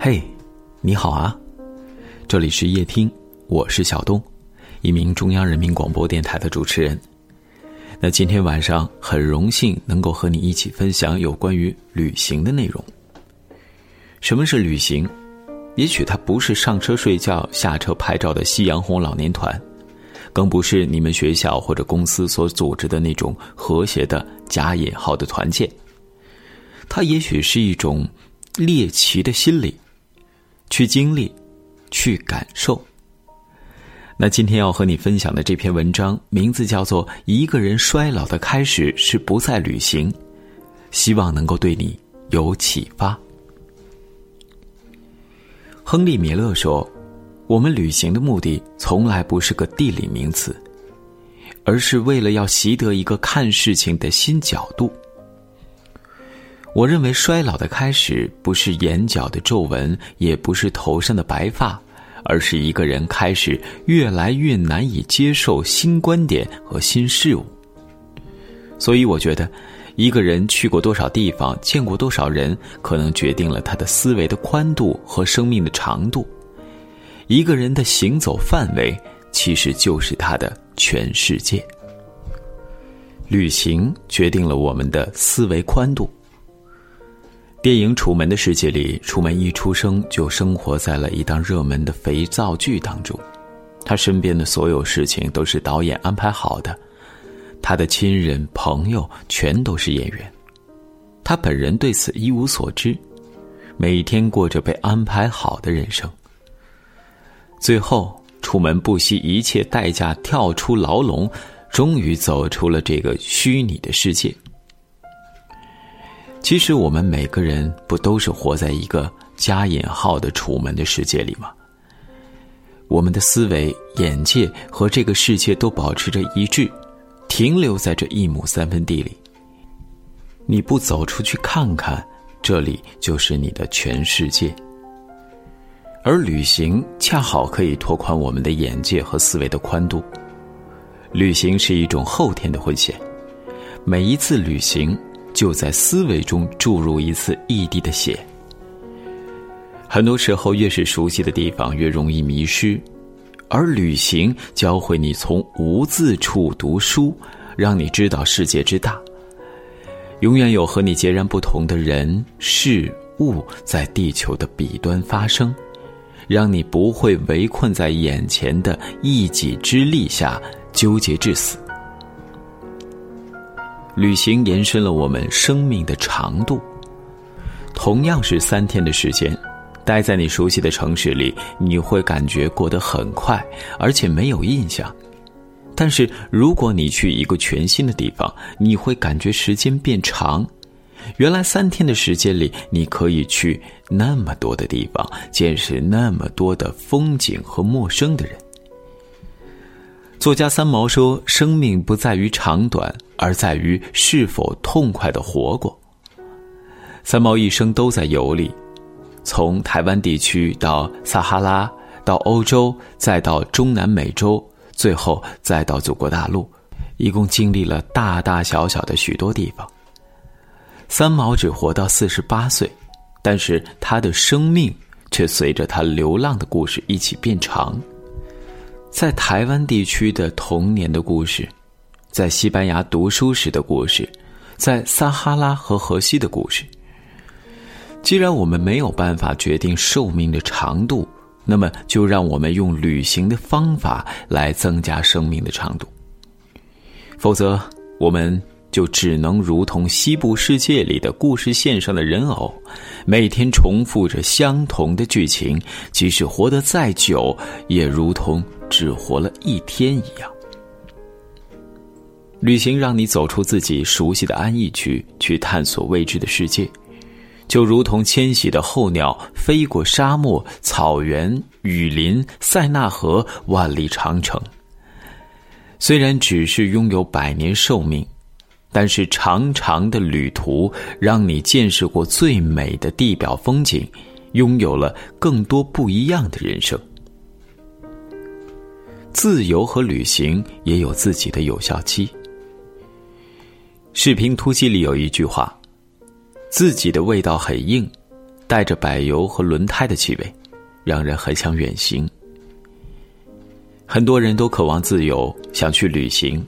嘿，你好啊！这里是夜听，我是小东，一名中央人民广播电台的主持人。那今天晚上很荣幸能够和你一起分享有关于旅行的内容。什么是旅行？也许它不是上车睡觉、下车拍照的夕阳红老年团，更不是你们学校或者公司所组织的那种和谐的加引号的团建。它也许是一种猎奇的心理。去经历，去感受。那今天要和你分享的这篇文章，名字叫做《一个人衰老的开始是不再旅行》，希望能够对你有启发。亨利·米勒说：“我们旅行的目的从来不是个地理名词，而是为了要习得一个看事情的新角度。”我认为衰老的开始不是眼角的皱纹，也不是头上的白发，而是一个人开始越来越难以接受新观点和新事物。所以，我觉得，一个人去过多少地方，见过多少人，可能决定了他的思维的宽度和生命的长度。一个人的行走范围，其实就是他的全世界。旅行决定了我们的思维宽度。电影《楚门的世界》里，楚门一出生就生活在了一档热门的肥皂剧当中，他身边的所有事情都是导演安排好的，他的亲人朋友全都是演员，他本人对此一无所知，每天过着被安排好的人生。最后，楚门不惜一切代价跳出牢笼，终于走出了这个虚拟的世界。其实我们每个人不都是活在一个加引号的楚门的世界里吗？我们的思维、眼界和这个世界都保持着一致，停留在这一亩三分地里。你不走出去看看，这里就是你的全世界。而旅行恰好可以拓宽我们的眼界和思维的宽度。旅行是一种后天的混血，每一次旅行。就在思维中注入一次异地的血。很多时候，越是熟悉的地方，越容易迷失，而旅行教会你从无字处读书，让你知道世界之大。永远有和你截然不同的人事物在地球的彼端发生，让你不会围困在眼前的一己之力下纠结至死。旅行延伸了我们生命的长度。同样是三天的时间，待在你熟悉的城市里，你会感觉过得很快，而且没有印象。但是如果你去一个全新的地方，你会感觉时间变长。原来三天的时间里，你可以去那么多的地方，见识那么多的风景和陌生的人。作家三毛说：“生命不在于长短，而在于是否痛快的活过。”三毛一生都在游历，从台湾地区到撒哈拉，到欧洲，再到中南美洲，最后再到祖国大陆，一共经历了大大小小的许多地方。三毛只活到四十八岁，但是他的生命却随着他流浪的故事一起变长。在台湾地区的童年的故事，在西班牙读书时的故事，在撒哈拉和河西的故事。既然我们没有办法决定寿命的长度，那么就让我们用旅行的方法来增加生命的长度。否则，我们。就只能如同西部世界里的故事线上的人偶，每天重复着相同的剧情，即使活得再久，也如同只活了一天一样。旅行让你走出自己熟悉的安逸区，去探索未知的世界，就如同迁徙的候鸟飞过沙漠、草原、雨林、塞纳河、万里长城。虽然只是拥有百年寿命。但是长长的旅途让你见识过最美的地表风景，拥有了更多不一样的人生。自由和旅行也有自己的有效期。《视频突击》里有一句话：“自己的味道很硬，带着柏油和轮胎的气味，让人很想远行。很多人都渴望自由，想去旅行，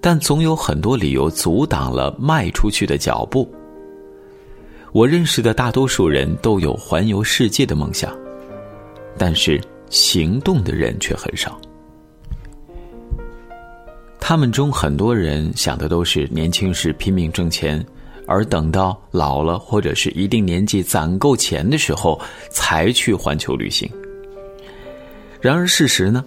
但总有很多理由阻挡了迈出去的脚步。我认识的大多数人都有环游世界的梦想，但是行动的人却很少。他们中很多人想的都是年轻时拼命挣钱，而等到老了或者是一定年纪攒够钱的时候才去环球旅行。然而事实呢？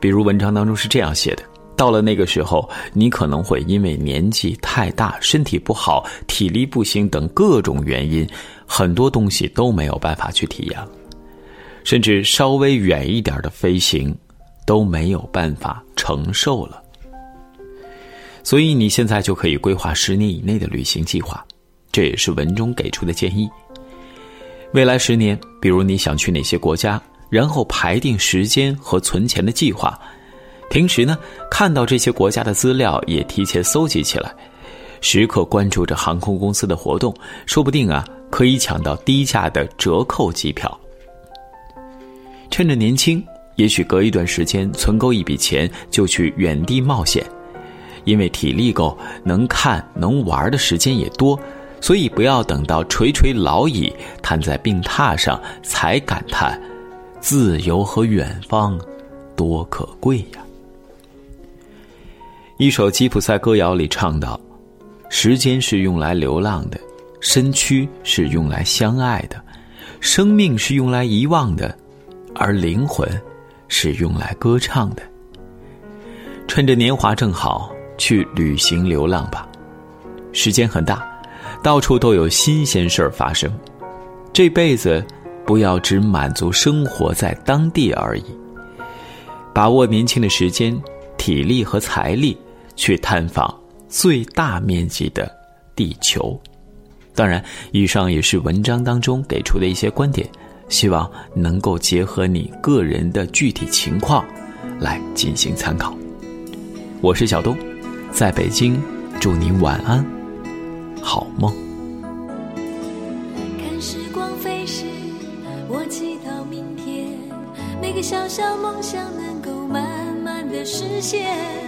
比如文章当中是这样写的。到了那个时候，你可能会因为年纪太大、身体不好、体力不行等各种原因，很多东西都没有办法去体验了，甚至稍微远一点的飞行都没有办法承受了。所以你现在就可以规划十年以内的旅行计划，这也是文中给出的建议。未来十年，比如你想去哪些国家，然后排定时间和存钱的计划。平时呢，看到这些国家的资料也提前搜集起来，时刻关注着航空公司的活动，说不定啊可以抢到低价的折扣机票。趁着年轻，也许隔一段时间存够一笔钱就去远地冒险，因为体力够，能看能玩的时间也多，所以不要等到垂垂老矣，瘫在病榻上才感叹自由和远方多可贵呀。一首吉普赛歌谣里唱道：“时间是用来流浪的，身躯是用来相爱的，生命是用来遗忘的，而灵魂是用来歌唱的。趁着年华正好，去旅行流浪吧。时间很大，到处都有新鲜事儿发生。这辈子，不要只满足生活在当地而已，把握年轻的时间、体力和财力。”去探访最大面积的地球，当然，以上也是文章当中给出的一些观点，希望能够结合你个人的具体情况来进行参考。我是小东，在北京，祝你晚安，好梦。看时光飞逝，我祈祷明天每个小小梦想能够慢慢的实现。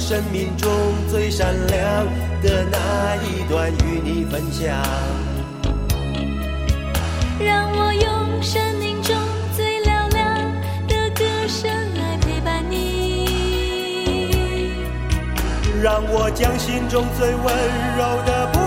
生命中最闪亮的那一段与你分享。让我用生命中最嘹亮的歌声来陪伴你。让我将心中最温柔的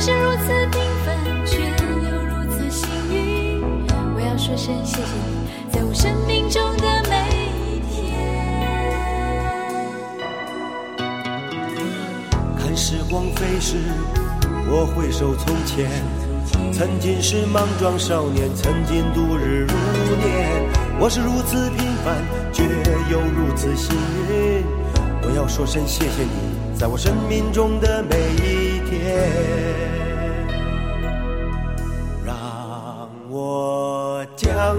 是如此平凡，却又如此幸运。我要说声谢谢你，在我生命中的每一天。看时光飞逝，我回首从前，曾经是莽撞少年，曾经度日如年。我是如此平凡，却又如此幸运。我要说声谢谢你，在我生命中的每一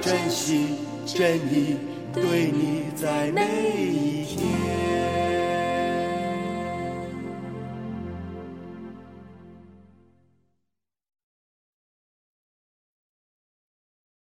珍惜，真意对你在每一天。